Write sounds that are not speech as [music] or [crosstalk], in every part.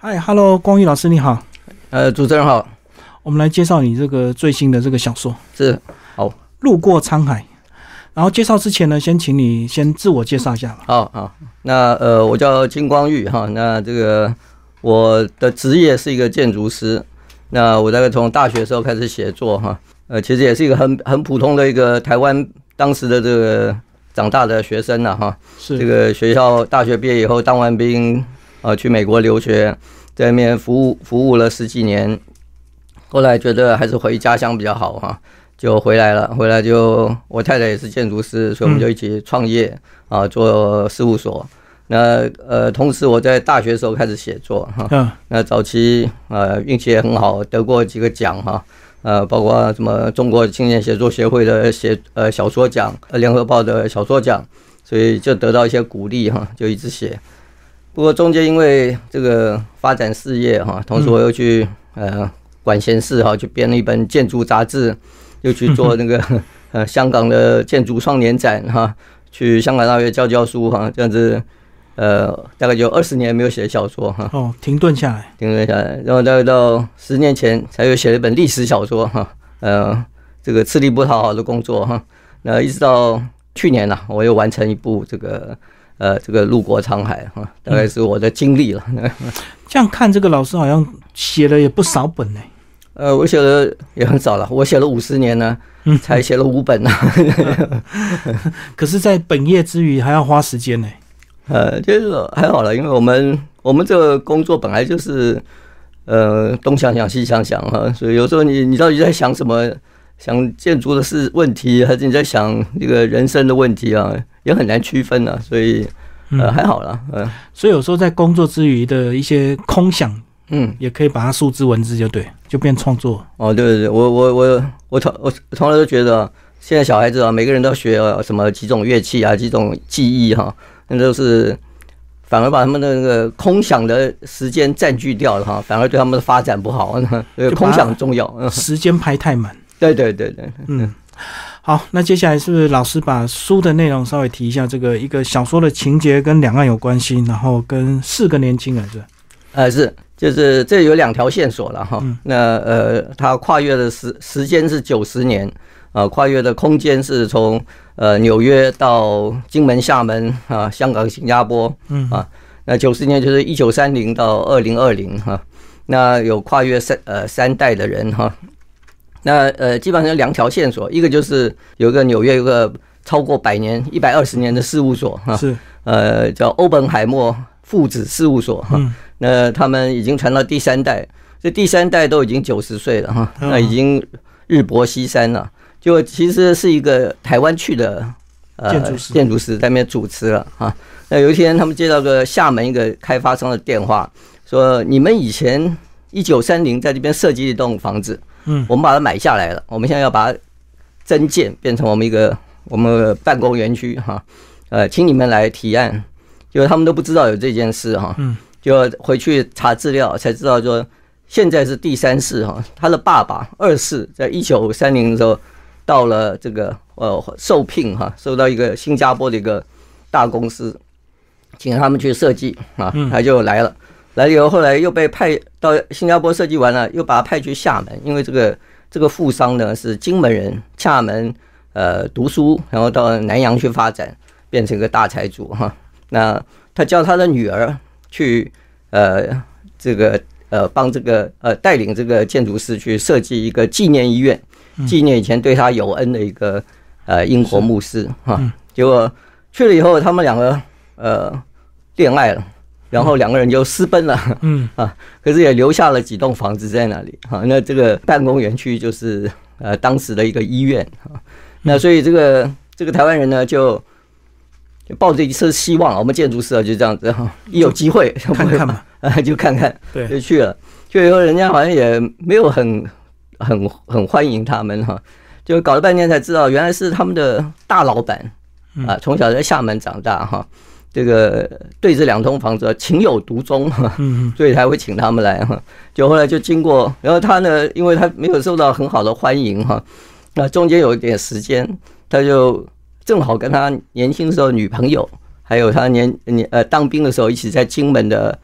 嗨，Hello，光宇老师你好。呃，主持人好，我们来介绍你这个最新的这个小说是《路过沧海》。然后介绍之前呢，先请你先自我介绍一下吧。好好，那呃，我叫金光玉哈，那这个我的职业是一个建筑师。那我大概从大学时候开始写作哈，呃，其实也是一个很很普通的一个台湾当时的这个长大的学生了哈。是这个学校大学毕业以后当完兵。啊，去美国留学，在那边服务服务了十几年，后来觉得还是回家乡比较好哈，就回来了。回来就我太太也是建筑师，所以我们就一起创业啊，做事务所。那呃，同时我在大学时候开始写作哈，那早期呃运气也很好，得过几个奖哈，呃，包括什么中国青年写作协会的写呃小说奖，呃联合报的小说奖，所以就得到一些鼓励哈，就一直写。不过中间因为这个发展事业哈，同时我又去呃管闲事哈，去编了一本建筑杂志，又去做那个 [laughs] 呃香港的建筑双年展哈，去香港大学教教书哈，这样子呃大概有二十年没有写小说哈。哦，停顿下来，停顿下来，然后大概到十年前才又写了一本历史小说哈，呃这个吃力不讨好的工作哈，那一直到去年呢，我又完成一部这个。呃，这个路过沧海 [laughs] 哈，大概是我的经历了。[laughs] 这样看，这个老师好像写了也不少本呢。呃，我写的也很少了，我写了五十年呢，才写了五本呢。[laughs] 可是，在本业之余还要花时间呢。呃，就是还好了，因为我们我们这个工作本来就是呃东想想西想想哈，所以有时候你你到底在想什么？想建筑的是问题，还是你在想这个人生的问题啊？也很难区分啊，所以呃还好了，嗯，所以有时候在工作之余的一些空想，嗯，也可以把它数字文字就对，就变创作。哦，对对对，我我我我从我从来都觉得，现在小孩子啊，每个人都学什么几种乐器啊，几种技艺哈，那都是反而把他们的那个空想的时间占据掉了哈，反而对他们的发展不好。[laughs] 空想重要，时间排太满。[laughs] 对对对对，嗯。好，那接下来是不是老师把书的内容稍微提一下？这个一个小说的情节跟两岸有关系，然后跟四个年轻人是？呃，是，就是这有两条线索了哈。那呃，它跨越的时时间是九十年，啊，跨越的空间是从呃纽约到金门、厦门啊，香港、新加坡，嗯啊，那九十年就是一九三零到二零二零哈。那有跨越三呃三代的人哈。那呃，基本上有两条线索，一个就是有一个纽约有个超过百年、一百二十年的事务所哈，是呃叫欧本海默父子事务所哈。那他们已经传到第三代，这第三代都已经九十岁了哈，那已经日薄西山了。就其实是一个台湾去的呃建筑师，建筑师在那边主持了哈。那有一天他们接到个厦门一个开发商的电话，说你们以前一九三零在这边设计一栋房子。嗯，我们把它买下来了。我们现在要把它增建，变成我们一个我们办公园区哈。呃，请你们来提案，就他们都不知道有这件事哈。嗯，就回去查资料才知道，说现在是第三世哈。他的爸爸二世在一九三零的时候到了这个呃受聘哈，受到一个新加坡的一个大公司，请他们去设计啊，他就来了。来以后，后来又被派到新加坡设计完了，又把他派去厦门，因为这个这个富商呢是金门人，厦门呃读书，然后到南洋去发展，变成一个大财主哈。那他叫他的女儿去呃这个呃帮这个呃带领这个建筑师去设计一个纪念医院，纪念以前对他有恩的一个呃英国牧师哈。结果去了以后，他们两个呃恋爱了。然后两个人就私奔了，嗯。[laughs] 啊，可是也留下了几栋房子在那里，哈，那这个办公园区就是呃当时的一个医院，哈，那所以这个这个台湾人呢就抱着一丝希望，我们建筑师啊就这样子哈，一有机会看 [laughs] 看嘛，[laughs] 啊就看看，对，就去了，就以后人家好像也没有很很很欢迎他们哈，就搞了半天才知道原来是他们的大老板，啊，从小在厦门长大哈。这个对这两栋房子情有独钟哈，所以才会请他们来哈。就后来就经过，然后他呢，因为他没有受到很好的欢迎哈，那中间有一点时间，他就正好跟他年轻时候女朋友，还有他年年呃当兵的时候一起在金门的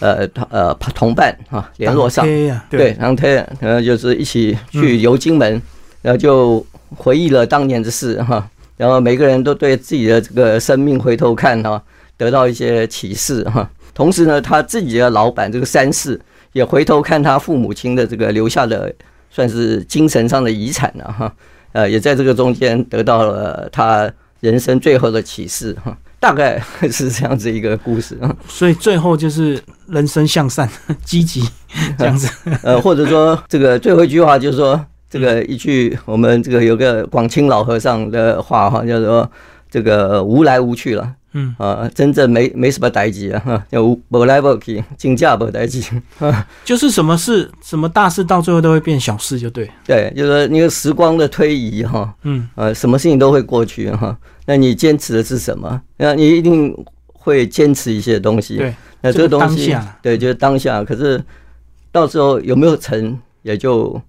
呃呃同伴哈联络上，对，然后他呃就是一起去游金门，然后就回忆了当年的事哈，然后每个人都对自己的这个生命回头看哈，得到一些启示哈。同时呢，他自己的老板这个三世也回头看他父母亲的这个留下的算是精神上的遗产了哈，呃，也在这个中间得到了他人生最后的启示哈。大概是这样子一个故事，所以最后就是人生向善、积极这样子。[laughs] 呃，或者说这个最后一句话就是说，这个一句我们这个有个广清老和尚的话哈，叫做这个无来无去了。嗯啊，真正没没什么代际啊，哈，叫无来无去，金价无代际，[laughs] 就是什么事什么大事到最后都会变小事，就对。对，就是说那个时光的推移哈，嗯呃，什么事情都会过去哈。那你坚持的是什么？那你一定会坚持一些东西。对，那这个东西，对，就是当下。可是到时候有没有成，也就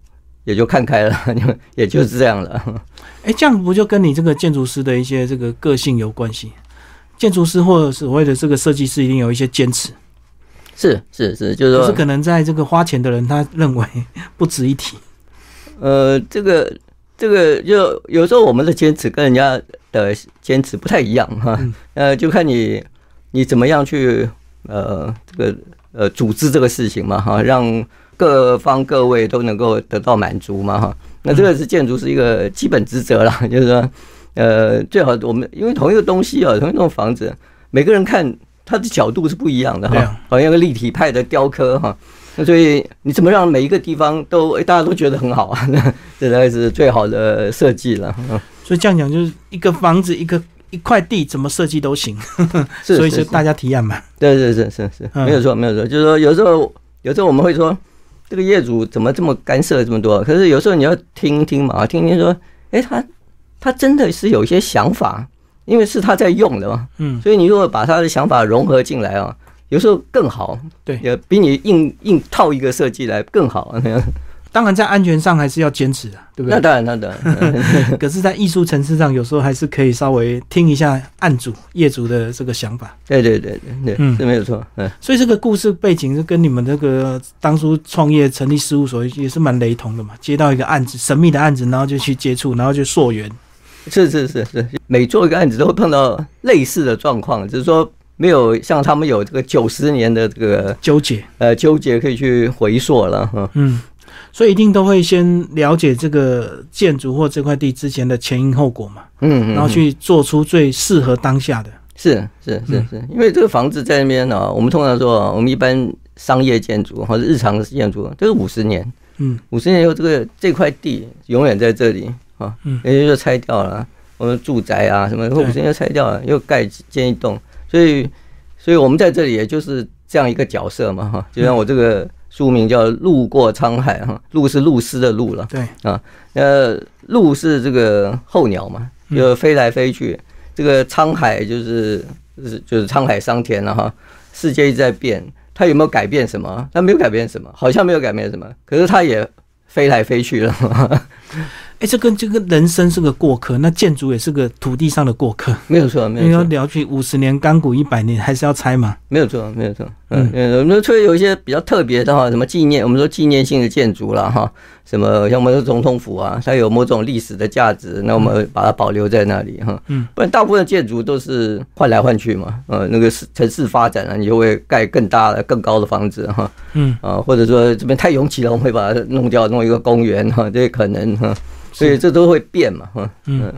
也就看开了，[laughs] 也就是这样了。哎，这样不就跟你这个建筑师的一些这个个性有关系？建筑师或者所谓的这个设计师，一定有一些坚持。是是是，就是说，是可能在这个花钱的人，他认为不值一提。呃，这个这个，就有时候我们的坚持跟人家的坚持不太一样哈。呃，就看你你怎么样去呃这个呃组织这个事情嘛哈，让各方各位都能够得到满足嘛哈。那这个是建筑是一个基本职责了，就是说。呃，最好我们因为同一个东西啊，同一栋房子，每个人看它的角度是不一样的哈。好像个立体派的雕刻哈，那所以你怎么让每一个地方都大家都觉得很好啊？[laughs] 这才是最好的设计了。所以这样讲，就是一个房子，一个一块地，怎么设计都行。[laughs] 所以就大家提案嘛。对对对，是是，没有错没有错。就是说，有时候有时候我们会说，这个业主怎么这么干涉这么多？可是有时候你要听听嘛，听听说，哎他。他真的是有一些想法，因为是他在用的嘛，嗯，所以你如果把他的想法融合进来啊，有时候更好，对，也比你硬硬套一个设计来更好。[laughs] 当然，在安全上还是要坚持的，对不对？那当然，那当然。[laughs] 可是，在艺术层次上，有时候还是可以稍微听一下案主、业主的这个想法。对对对对对，嗯，是没有错。嗯，所以这个故事背景是跟你们这个当初创业成立事务所也是蛮雷同的嘛。接到一个案子，神秘的案子，然后就去接触，然后就溯源。是是是是，每做一个案子都会碰到类似的状况，只是说没有像他们有这个九十年的这个纠结，呃，纠结可以去回溯了哈。嗯，所以一定都会先了解这个建筑或这块地之前的前因后果嘛。嗯，然后去做出最适合当下的。是是是是，因为这个房子在那边呢，我们通常说，我们一般商业建筑或者日常建筑都是五十年。嗯，五十年以后，这个这块地永远在这里。啊，嗯，人家就拆掉了，我们住宅啊什么，或者人家拆掉了，又盖建一栋，所以，所以我们在这里也就是这样一个角色嘛，哈，就像我这个书名叫《路过沧海》哈，路是露丝的路了，对，啊，呃，路是这个候鸟嘛，就飞来飞去，这个沧海就是就是就是沧海桑田了哈，世界一直在变，它有没有改变什么？它没有改变什么，好像没有改变什么，可是它也飞来飞去了。[laughs] 哎，这跟这个人生是个过客，那建筑也是个土地上的过客，没有错，没有错。你要聊去五十年干股一百年，还是要拆嘛？没有错，没有错。嗯，我们除了有一些比较特别的哈，什么纪念，我们说纪念性的建筑了哈，什么像我们的总统府啊，它有某种历史的价值，那我们把它保留在那里哈。嗯，不然大部分建筑都是换来换去嘛。呃，那个市城市发展了，你就会盖更大的、更高的房子哈。嗯，啊，或者说这边太拥挤了，我们会把它弄掉，弄一个公园哈，这些可能哈。所以这都会变嘛，哈嗯，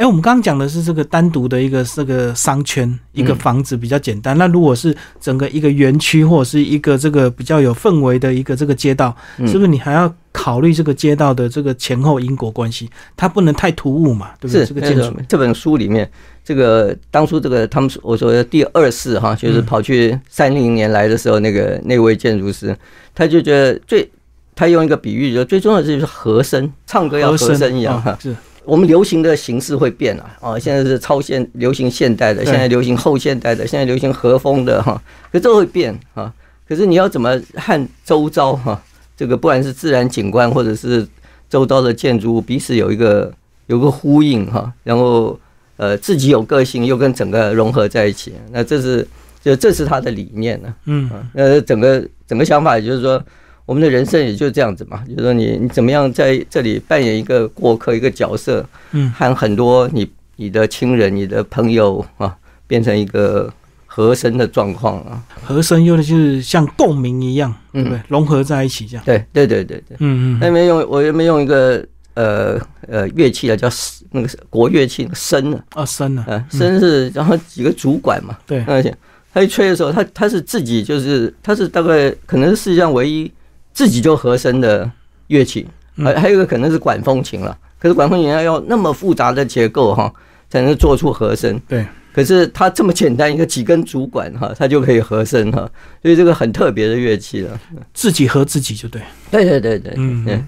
哎，我们刚刚讲的是这个单独的一个这个商圈，一个房子比较简单。那如果是整个一个园区或者是一个这个比较有氛围的一个这个街道，是不是你还要考虑这个街道的这个前后因果关系？它不能太突兀嘛，对不对？这个建筑这本书里面，这个当初这个他们我说的第二世哈，就是跑去三零年来的时候，那个那位建筑师，他就觉得最。他用一个比喻，就最重要的就是和声，唱歌要和声一样哈。是我们流行的形式会变啊，啊，现在是超现流行现代的，现在流行后现代的，现在流行和风的哈。可这会变啊，可是你要怎么和周遭哈，这个不管是自然景观或者是周遭的建筑物彼此有一个有个呼应哈，然后呃自己有个性又跟整个融合在一起，那这是就这是他的理念呢。嗯啊，呃，整个整个想法也就是说，我们的人生也就这样子嘛，就是说你你怎么样在这里扮演一个过客一个角色，嗯和很多你你的亲人、你的朋友啊，变成一个和声的状况啊。和声用的就是像共鸣一样，对不对？融合在一起这样。对对对对对。嗯嗯那边用我那边用一个呃呃乐器啊，叫那个国乐器笙啊，哦，深了。呃笙是然后几个主管嘛，对，而且他一吹的时候，他他是自己就是他是大概可能是世界上唯一自己就和声的乐器，嗯还、还有一个可能是管风琴了。可是管风琴要要那么复杂的结构哈，才能做出和声。对，可是它这么简单一个几根主管哈，它就可以和声哈，所以这个很特别的乐器了。自己和自己就对。对对对对，嗯对，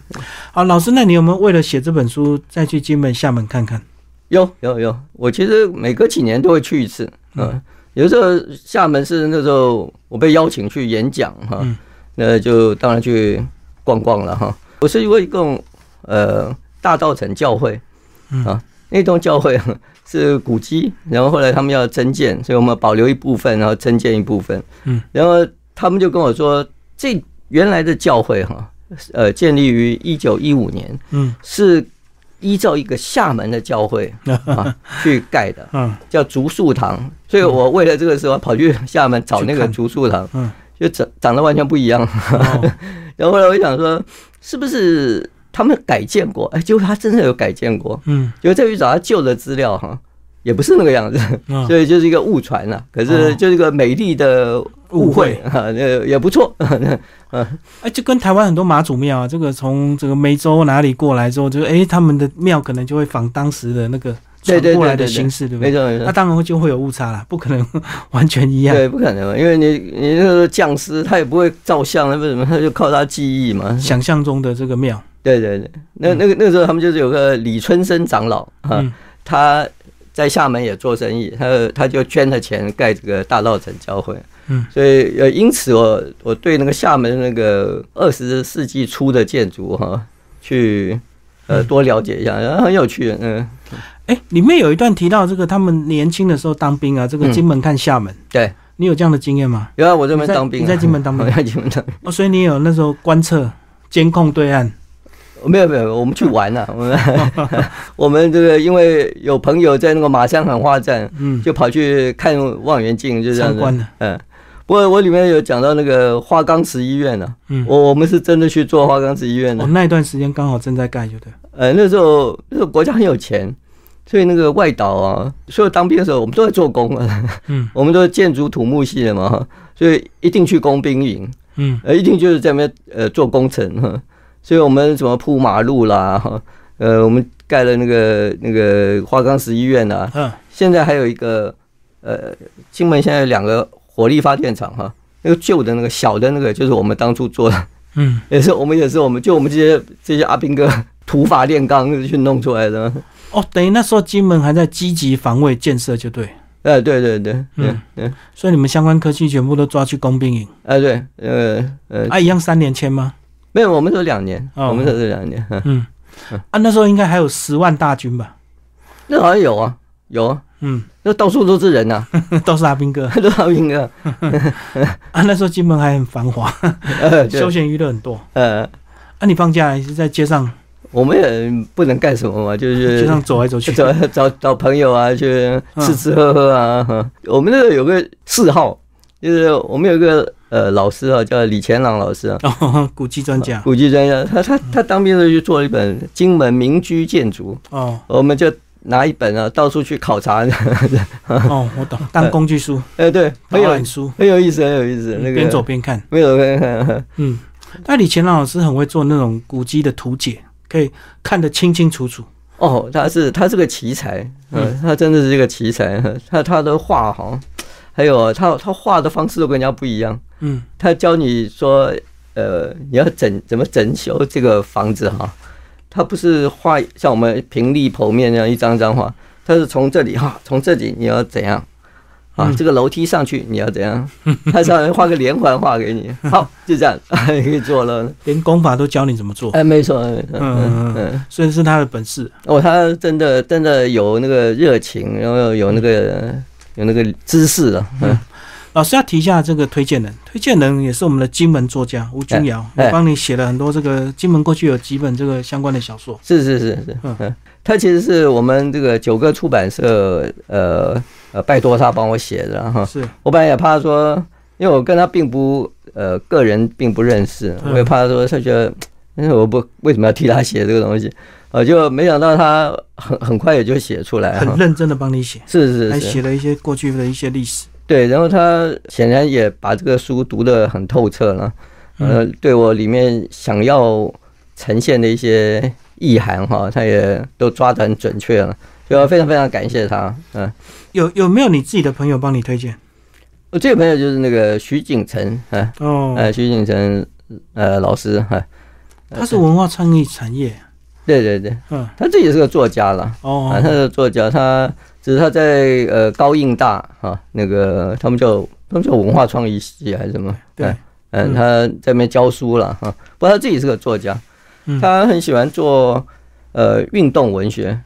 好，老师，那你有没有为了写这本书再去金门、厦门看看？有有有，我其实每隔几年都会去一次。嗯，有时候厦门是那时候我被邀请去演讲哈，嗯那就当然去逛逛了哈。我是为一共呃大道城教会嗯。啊，那栋教会是古迹，然后后来他们要增建，所以我们保留一部分，然后增建一部分。嗯，然后他们就跟我说，这原来的教会哈，呃，建立于一九一五年，嗯。是依照一个厦门的教会啊 [laughs] 去盖的，嗯。叫竹树堂。所以我为了这个时候跑去厦门找那个竹树堂，嗯，就长长得完全不一样。哦 [laughs] 然后后来我想说，是不是他们改建过？哎，结果他真的有改建过。嗯结果再去找他旧的资料哈，也不是那个样子，嗯，[laughs] 所以就是一个误传了。可是哦就是一个美丽的误会啊，那也不错。[laughs] 哎，就跟台湾很多妈祖庙啊，这个从这个梅州哪里过来之后，就哎，他们的庙可能就会仿当时的那个传过来对对对。的形式，对不对？没错没错。那。当然就会有误差了，[laughs] 不可能完全一样。对，不可能，因为你你那个匠师他也不会照相，那为什么他就靠他记忆嘛？想象中的这个庙，对对对，那那个那个时候他们就是有个李春生长老啊，嗯。他在厦门也做生意，他他就捐了钱盖这个大道城教会，嗯，所以呃因此我我对那个厦门那个二十世纪初的建筑哈，去呃嗯。多了解一下，然后很有趣，嗯，哎，里面有一段提到这个他们年轻的时候当兵啊，这个嗯。金门看厦门，对，你有这样的经验吗？有啊我这边当兵啊，你在金门当兵？[laughs] 我在金门当兵。哦，所以你有那时候观测、监控对岸，没有没有，我们去玩了、[laughs] 我们 [laughs] 我们这个因为有朋友在那个马山喊话站，嗯，就跑去看望远镜，就这样子。嗯，不过我里面有讲到那个花岗石医院呢、嗯，我我们是真的去做花岗石医院的。哦，。那一段时间刚好正在盖，就对，呃，那时候那时候国家很有钱，所以那个外岛啊，所有当兵的时候我们都在做工啊，嗯。[laughs] 我们都是建筑土木系的嘛，所以一定去工兵营。嗯。呃，一定就是在那边呃做工程哈，所以我们什么铺马路啦哈，呃，我们盖了那个那个花岗石医院啊，嗯。现在还有一个呃，金门现在有两个火力发电厂哈，那个旧的那个小的那个就是我们当初做的，嗯，[laughs] 也是我们也是我们就我们这些这些阿兵哥土法炼钢去弄出来的，哦，等于那时候金门还在积极防卫建设，就对，哎，对对对，嗯。嗯嗯，所以你们相关科技全部都抓去工兵营，哎对，呃呃，啊，一样三年签吗？没有，我们是两年，哦。我们是两年，嗯。嗯，啊，那时候应该还有十万大军吧？那好像有啊有啊，嗯，那到处都是人呐、[laughs] 都是阿兵哥。[laughs] 都是阿兵哥。[laughs] 啊，那时候金门还很繁华，呃，对。休闲娱乐很多。呃，啊，你放假也是在街上我们也不能干什么嘛，就是就像走来走去，[laughs] 找找找朋友啊，去吃吃喝喝啊。哈。我们那个有个嗜好，就是我们有一个呃老师啊，叫李乾朗老师啊，哦，[laughs] 古迹专家。古迹专家，他他他当兵的时候就做了一本《金门民居建筑》，哦。我们就拿一本啊，到处去考察。[laughs] 哦，我懂，当工具书、哎，对，导很有览书，很有意思，很有意思。那个。边走边看。没有边看，嗯，那李乾朗老师很会做那种古迹的图解，可以看得清清楚楚。哦，他是他是个奇才，嗯嗯，他真的是一个奇才。他他的画哈，还有他他画的方式都跟人家不一样。嗯他教你说，呃，你要整怎么整修这个房子哈，他不是画像我们平立剖面那样一张张画，他是从这里哈，从这里你要怎样啊？嗯这个楼梯上去你要怎样？[laughs] 他上面画个连环画给你，[laughs] 好，就这样 [laughs] 可以做了。连功法都教你怎么做，哎，没错，没错，嗯嗯嗯。所以是他的本事。哦，他真的真的有那个热情，然后有那个有那个知识啊。嗯，老师要提一下这个推荐人，推荐人也是我们的金门作家吴君瑶，我帮你写了很多这个金门过去有几本这个相关的小说。是是是是，嗯，他其实是我们这个九个出版社，呃呃，拜托他帮我写的哈。是我本来也怕说，因为我跟他并不呃个人并不认识，我也怕说他觉得，因为我不为什么要替他写这个东西。呃，就没想到他很很快也就写出来，很认真的帮你写，是是是，还写了一些过去的一些历史。对，然后他显然也把这个书读得很透彻了，呃，对我里面想要呈现的一些意涵哈，他也都抓得很准确了，就非常非常感谢他。嗯，有有没有你自己的朋友帮你推荐？我这个朋友就是那个徐景成，哎哦，哎徐景成呃老师，哎，他是文化创意产业。对对对，嗯，他自己是个作家了，哦，他是作家，他只是他在呃高应大哈，那个他们叫他们叫文化创意系还是什么？对，嗯，他在那边教书了哈，不过他自己是个作家，他很喜欢做呃运动文学。啊，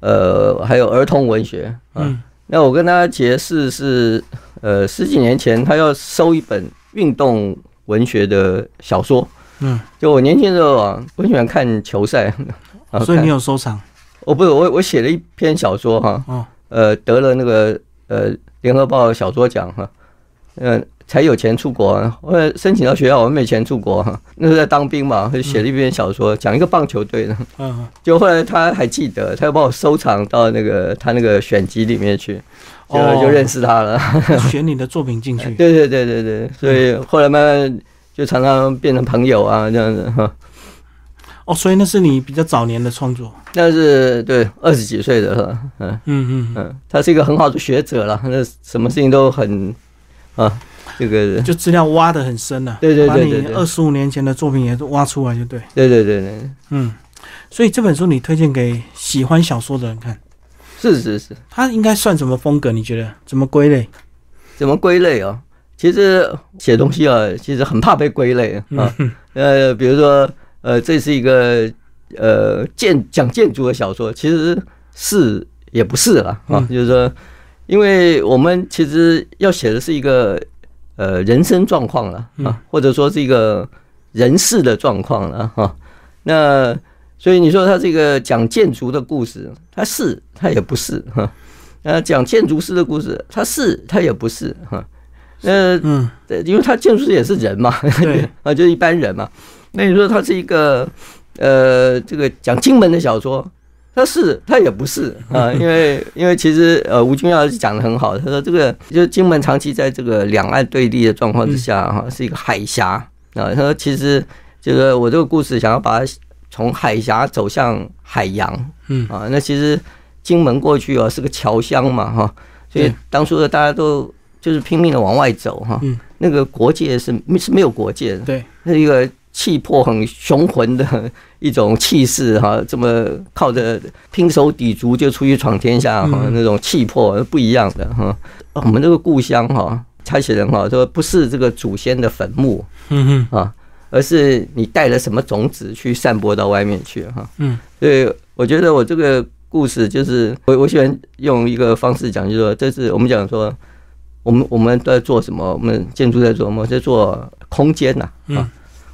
呃还有儿童文学啊，那我跟他结识是呃十几年前，他要收一本运动文学的小说。嗯，就我年轻的时候啊，我喜欢看球赛，[laughs] 所以你有收藏？我不是我我写了一篇小说哈，哦，呃，得了那个呃联合报小说奖哈，嗯，才有钱出国，我申请到学校，我没钱出国哈，[laughs] 那时候在当兵嘛，就写了一篇小说，讲一个棒球队的，嗯，[laughs] 就后来他还记得，他又把我收藏到那个他那个选集里面去，就就认识他了，[laughs] 选你的作品进去，对对对对对，所以后来慢慢。就常常变成朋友啊，这样子。哈。哦，所以那是你比较早年的创作。那是对二十几岁的哈，嗯嗯嗯嗯，他是一个很好的学者了，那什么事情都很啊，这个就资料挖的很深了。对对对对，把你二十五年前的作品也都挖出来就对。对对对对，嗯，所以这本书你推荐给喜欢小说的人看。是是是，它应该算什么风格？你觉得怎么归类？怎么归类啊？其实写东西啊，其实很怕被归类啊。呃，比如说，呃，这是一个呃建讲建筑的小说，其实是也不是了啊。就是说，因为我们其实要写的是一个呃人生状况了啊，或者说是一个人事的状况了哈。那所以你说他这个讲建筑的故事，他是他也不是哈。那讲建筑师的故事，他是他也不是哈。那嗯，因为他建筑师也是人嘛，对 [laughs] 啊，就是一般人嘛。那你说他是一个呃，这个讲金门的小说，他是他也不是 [laughs] 啊，因为因为其实呃，吴君耀是讲的很好，他说这个就是金门长期在这个两岸对立的状况之下哈，是一个海峡啊。他说其实就是我这个故事想要把它从海峡走向海洋，嗯啊，那其实金门过去啊是个侨乡嘛哈，所以当初的大家都。就是拼命的往外走哈，那个国界是是没有国界的，对，那一个气魄很雄浑的一种气势哈，[laughs] 这么靠着拼手抵足就出去闯天下哈，那种气魄不一样的哈。我们这个故乡哈，他写人哈说不是这个祖先的坟墓，嗯哼啊，而是你带了什么种子去散播到外面去哈，嗯，所以我觉得我这个故事就是我我喜欢用一个方式讲，就是说这是我们讲说。我们我们都在做什么？我们建筑在做什么？在做空间呐，啊，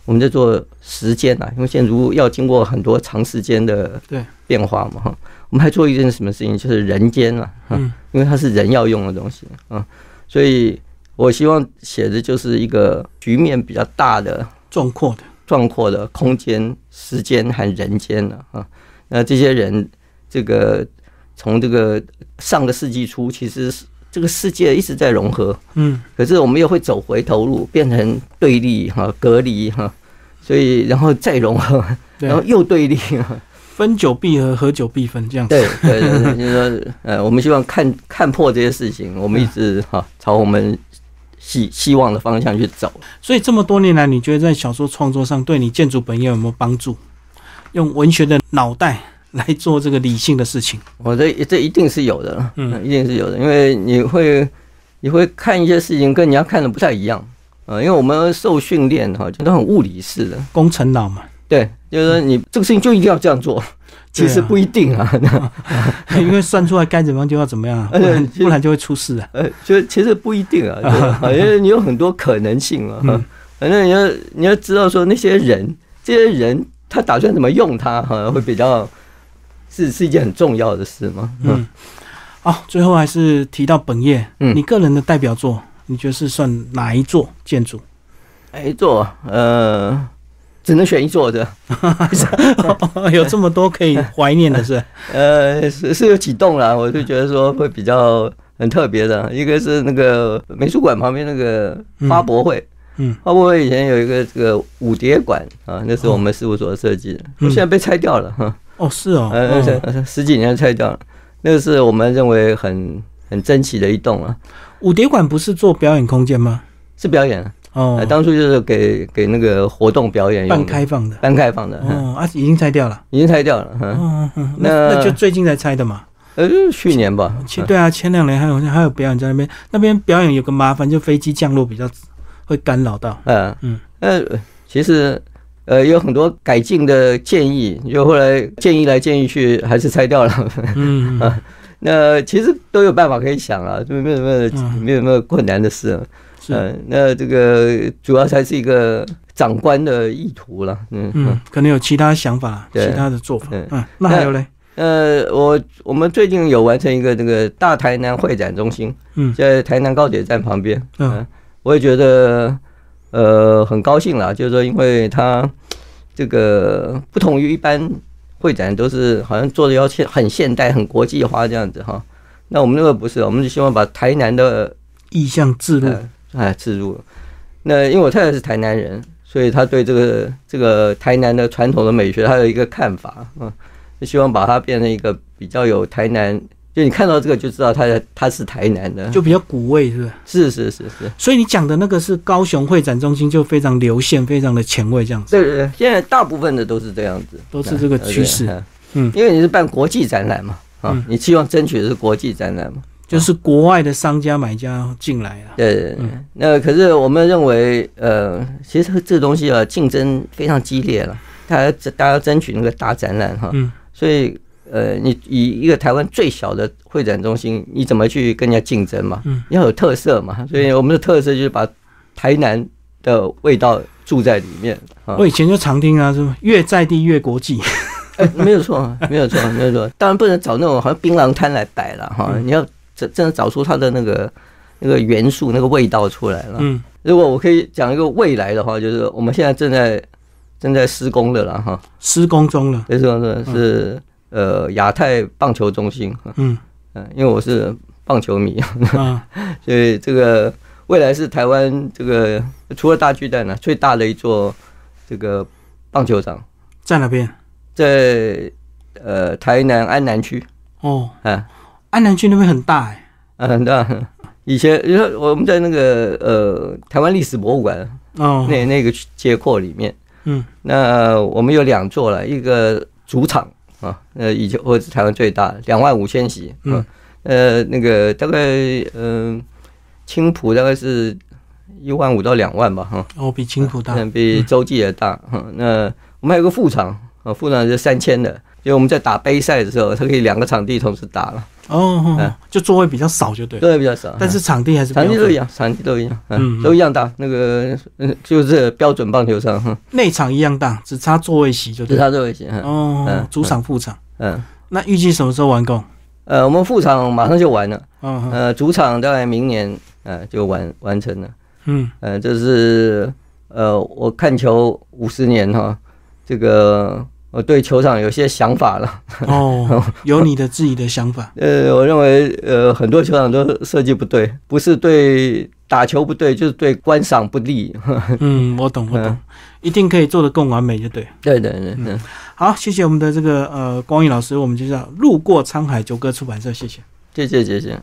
我们在做时间啊，因为建筑要经过很多长时间的变化嘛，哈。我们还做一件什么事情？就是人间啊，嗯，因为它是人要用的东西啊，所以我希望写的就是一个局面比较大的、壮阔的、壮阔的空间、时间和人间了啊。那这些人，这个从这个上个世纪初，其实是。这个世界一直在融合，嗯，可是我们又会走回头路，变成对立哈、隔离哈，所以然后再融合，然后又对立，分久必合，合久必分，这样对对对，就是说，呃，我们希望看看破这些事情，我们一直哈朝我们希希望的方向去走。所以这么多年来，你觉得在小说创作上对你建筑本业有没有帮助？用文学的脑袋。来做这个理性的事情，我这这一定是有的，嗯，一定是有的，因为你会你会看一些事情跟人家看的不太一样，啊，因为我们受训练哈，就都很物理式的。工程脑嘛，对，就是说你这个事情就一定要这样做，其实不一定啊，[laughs] 因为算出来该怎么样就要怎么样，[laughs] 不然不然就会出事啊。呃，就其实不一定啊，[laughs] 因为你有很多可能性啊。反正你要你要知道说那些人，这些人他打算怎么用它，哈，会比较是是一件很重要的事吗。嗯。好，最后还是提到本业，嗯，你个人的代表作，你觉得是算哪一座建筑？哪一座？呃，只能选一座的，[laughs] 有这么多可以怀念的是？[laughs] 呃，是是有几栋啦，我就觉得说会比较很特别的，一个是那个美术馆旁边那个花博会，嗯，花博会以前有一个这个舞蝶馆啊，那是我们事务所设计的，现在被拆掉了哈。哦，是哦，呃，十几年拆掉了。那个是我们认为很很珍奇的一栋啊。舞蝶馆不是做表演空间吗？是表演哦。当初就是给给那个活动表演半开放的，半开放的。哦啊，已经拆掉了，已经拆掉了。嗯嗯，那那就最近才拆的嘛。呃，去年吧。前对啊，前两年还有还有表演在那边，那边表演有个麻烦，就飞机降落比较会干扰到。嗯嗯，呃，其实。呃，有很多改进的建议，就后来建议来建议去，还是拆掉了。嗯 [laughs] 啊，那其实都有办法可以想啊，就没有什么没有什么困难的事。嗯，那这个主要才是一个长官的意图了。嗯嗯，可能有其他想法，其他的做法。嗯，那还有嘞？呃，我我们最近有完成一个这个大台南会展中心，嗯，在台南高铁站旁边。嗯，我也觉得。呃，很高兴啦，就是说，因为它这个不同于一般会展，都是好像做的要现很现代、很国际化这样子哈。那我们那个不是，我们就希望把台南的意象置入，哎，置入。那因为我太太是台南人，所以她对这个这个台南的传统的美学，她有一个看法，嗯，就希望把它变成一个比较有台南。就你看到这个就知道，他他是台南的，就比较古味，是不是？是是是是。所以你讲的那个是高雄会展中心，就非常流线，非常的前卫，这样子。对对对，现在大部分的都是这样子，都是这个趋势。嗯，因为你是办国际展览嘛，啊，你希望争取的是国际展览嘛，就是国外的商家买家进来了。对对对。那可是我们认为，呃，其实这东西啊，竞争非常激烈了，大家大家争取那个大展览哈，嗯，所以。呃，你以一个台湾最小的会展中心，你怎么去跟人家竞争嘛？嗯，要有特色嘛。所以我们的特色就是把台南的味道住在里面。我以前就常听啊，是越在地越国际。[laughs] 没有错，没有错，没有错。当然不能找那种好像槟榔摊来摆了哈。你要真真的找出它的那个那个元素、那个味道出来了。嗯，如果我可以讲一个未来的话，就是我们现在正在正在施工的了哈。施工中了，施工中是。呃，亚太棒球中心，嗯嗯，因为我是棒球迷，[laughs] 所以这个未来是台湾这个除了大巨蛋呢，最大的一座这个棒球场在哪边？在呃台南安南区哦，啊，安南区那边很大哎，很大。以前因为我们在那个呃台湾历史博物馆哦，那那个街廓里面，嗯，那我们有两座了，一个主场。啊，呃，以前我是台湾最大，两万五千席，嗯，呃，那个大概，嗯，青浦大概是一万五到两万吧，哈，哦，比青浦大，比洲际也大，哈，那我们还有个副厂，啊，副厂是三千的，因为我们在打杯赛的时候，它可以两个场地同时打了。哦，就座位比较少，就对，座位比较少，但是场地还是场地都一样，场地都一样，嗯，都一样大。那个，嗯，就是标准棒球场，内场一样大，只差座位席就对，只差座位席。哦，主场副场，嗯，那预计什么时候完工？呃，我们副场马上就完了，嗯，呃，主场大概明年，呃，就完完成了。嗯，呃，这是，呃，我看球五十年哈，这个。我对球场有些想法了哦，[laughs] 有你的自己的想法。呃，我认为呃很多球场都设计不对，不是对打球不对，就是对观赏不利。[laughs] 嗯，我懂，我懂，一定可以做得更完美，就对。对对对对，好，谢谢我们的这个呃光宇老师，我们就叫路过沧海九歌出版社，谢谢，谢谢谢谢。